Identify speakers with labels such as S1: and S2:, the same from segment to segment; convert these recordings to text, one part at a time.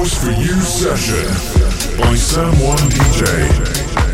S1: House for You session by Sam One DJ.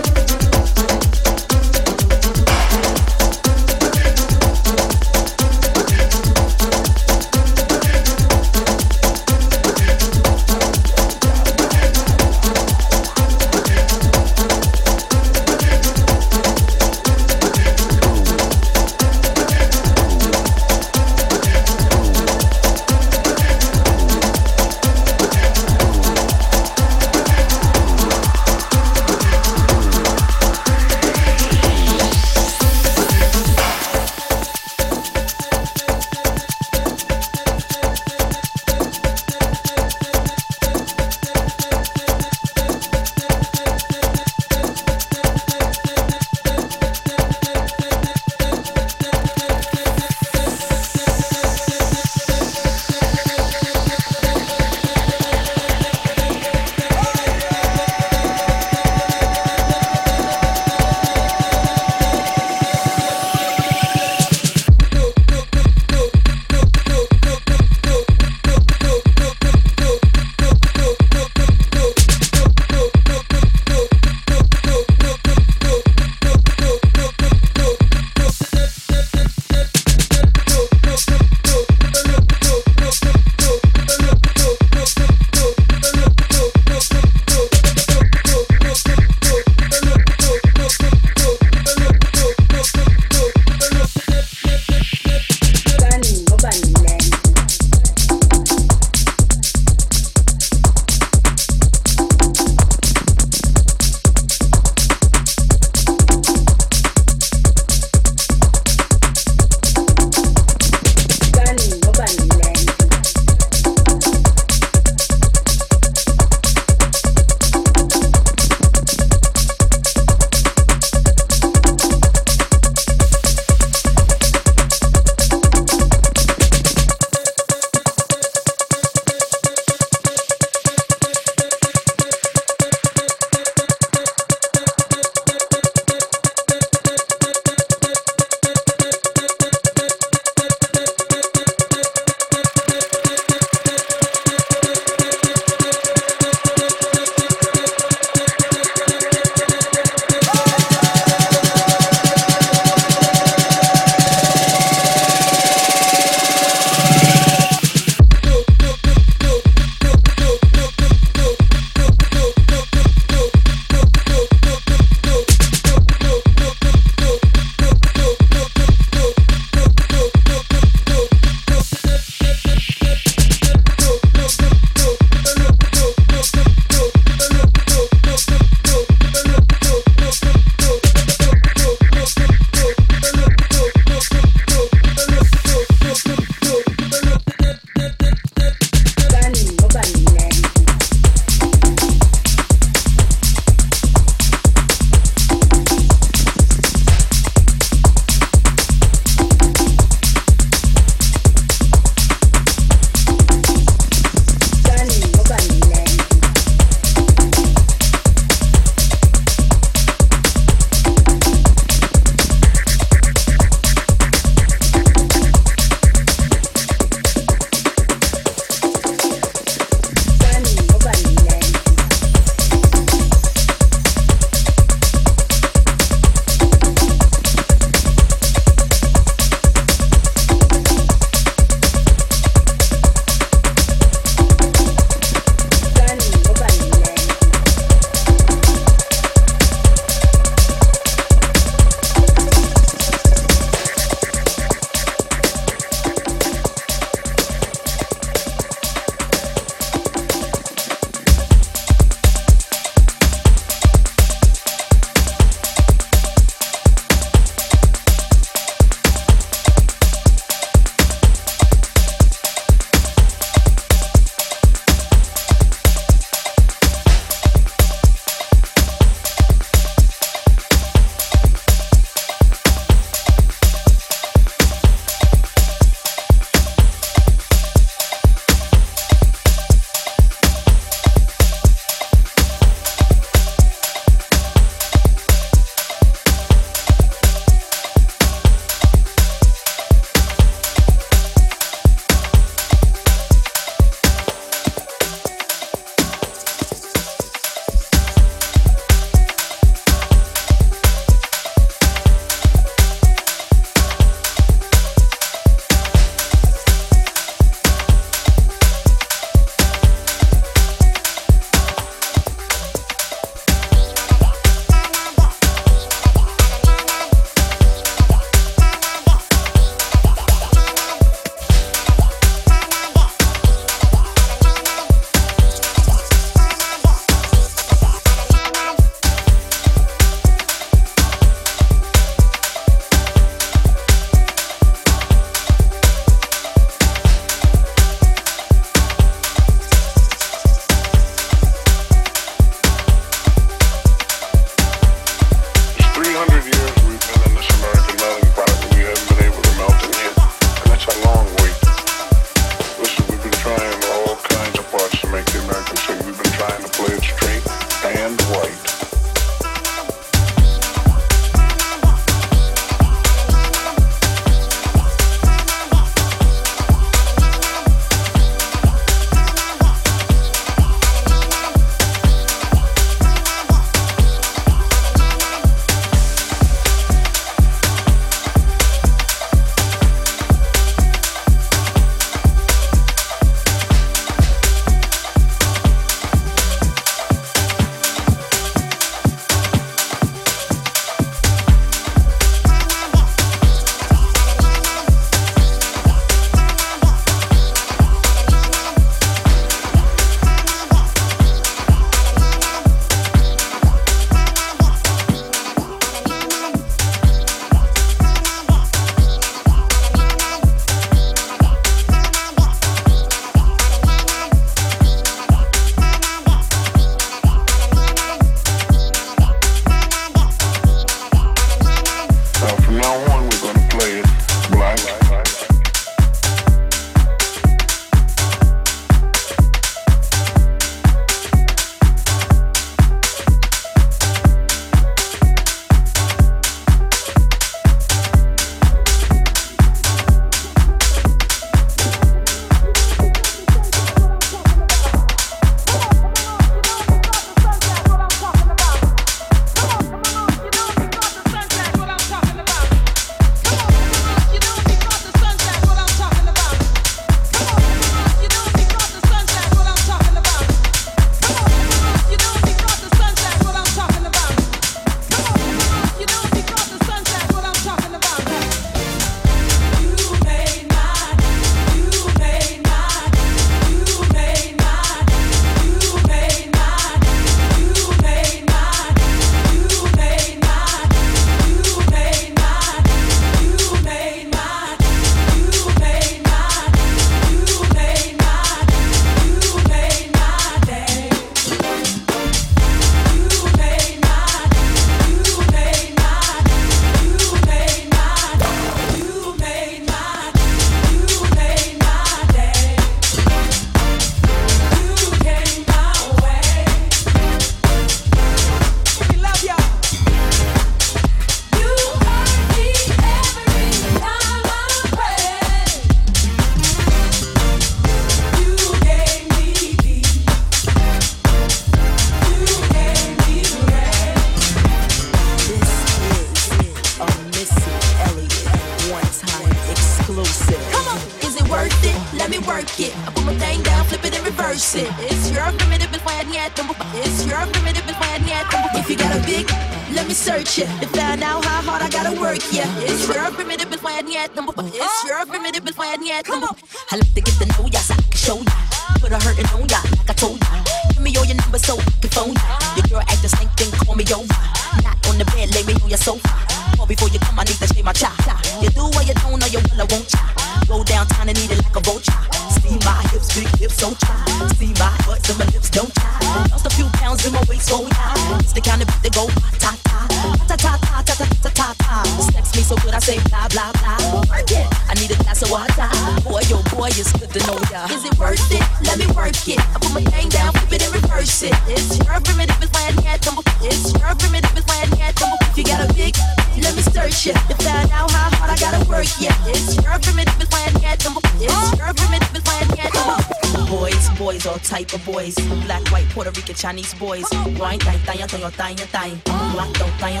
S2: thigh. Block don't thigh,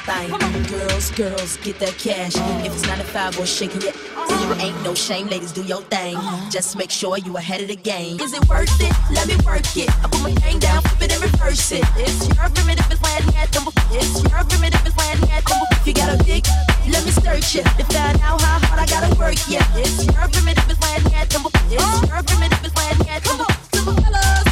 S2: thigh. Girls, girls, get that cash. If it's not a five, we're shaking it. Zero ain't no shame, ladies, do your thing. Just make sure you ahead of the game. Is it worth it? Let me work it. I put my gang down, flip it and reverse it. It's your primitive, it's landing at them. It's your primitive, it's landing at them. If you got a dick, let me search it. To find out how hard I gotta work, yeah. It's your primitive, it's landing at them. It's your primitive, it's landing at them. Fellas.